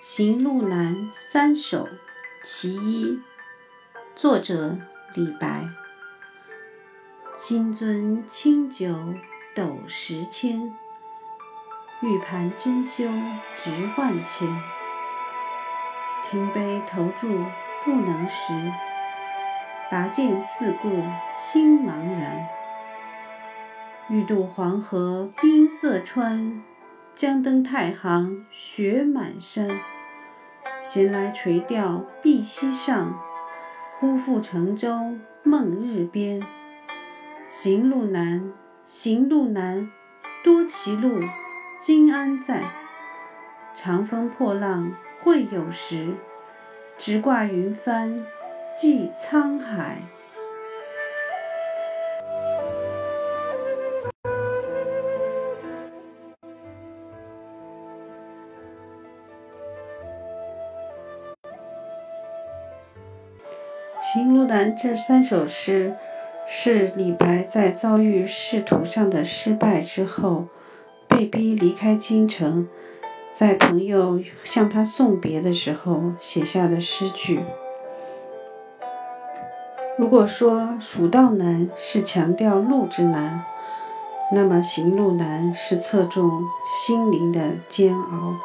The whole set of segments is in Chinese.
行路难三首其一，作者李白。金樽清酒斗十千，玉盘珍羞直万钱。停杯投箸不能食，拔剑四顾心茫然。欲渡黄河冰塞川，将登太行雪满山。闲来垂钓碧溪上，忽复乘舟梦日边。行路难，行路难，多歧路，今安在？长风破浪会有时，直挂云帆济沧海。《行路难》这三首诗是李白在遭遇仕途上的失败之后，被逼离开京城，在朋友向他送别的时候写下的诗句。如果说蜀道难是强调路之难，那么行路难是侧重心灵的煎熬。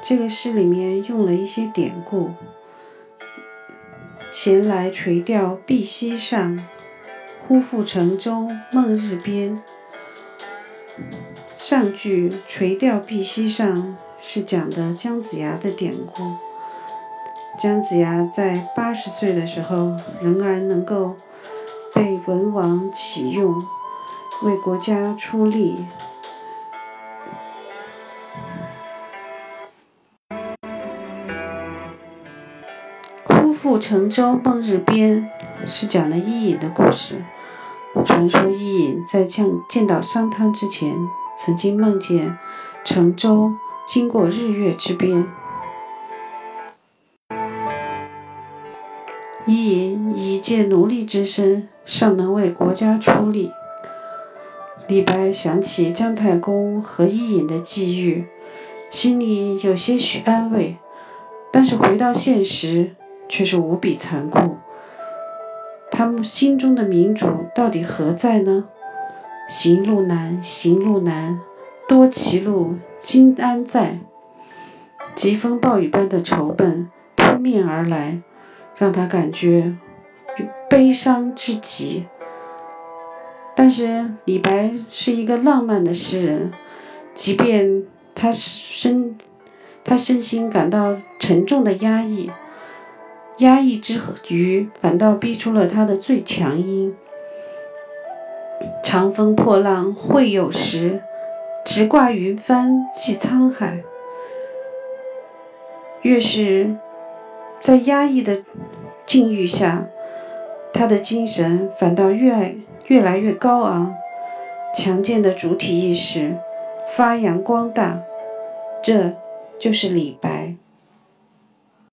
这个诗里面用了一些典故。闲来垂钓碧溪上，忽复乘舟梦日边。上句“垂钓碧溪上”是讲的姜子牙的典故。姜子牙在八十岁的时候，仍然能够被文王启用，为国家出力。忽复乘舟梦日边是讲的伊尹的故事。传说伊尹在见见到商汤之前，曾经梦见乘舟经过日月之边。伊尹以借奴隶之身，尚能为国家出力。李白想起姜太公和伊尹的际遇，心里有些许安慰，但是回到现实。却是无比残酷。他们心中的民主到底何在呢？行路难，行路难，多歧路，今安在？疾风暴雨般的仇恨扑面而来，让他感觉悲伤至极。但是李白是一个浪漫的诗人，即便他身他身心感到沉重的压抑。压抑之余，反倒逼出了他的最强音。长风破浪会有时，直挂云帆济沧海。越是在压抑的境遇下，他的精神反倒越越来越高昂，强健的主体意识发扬光大。这就是李白。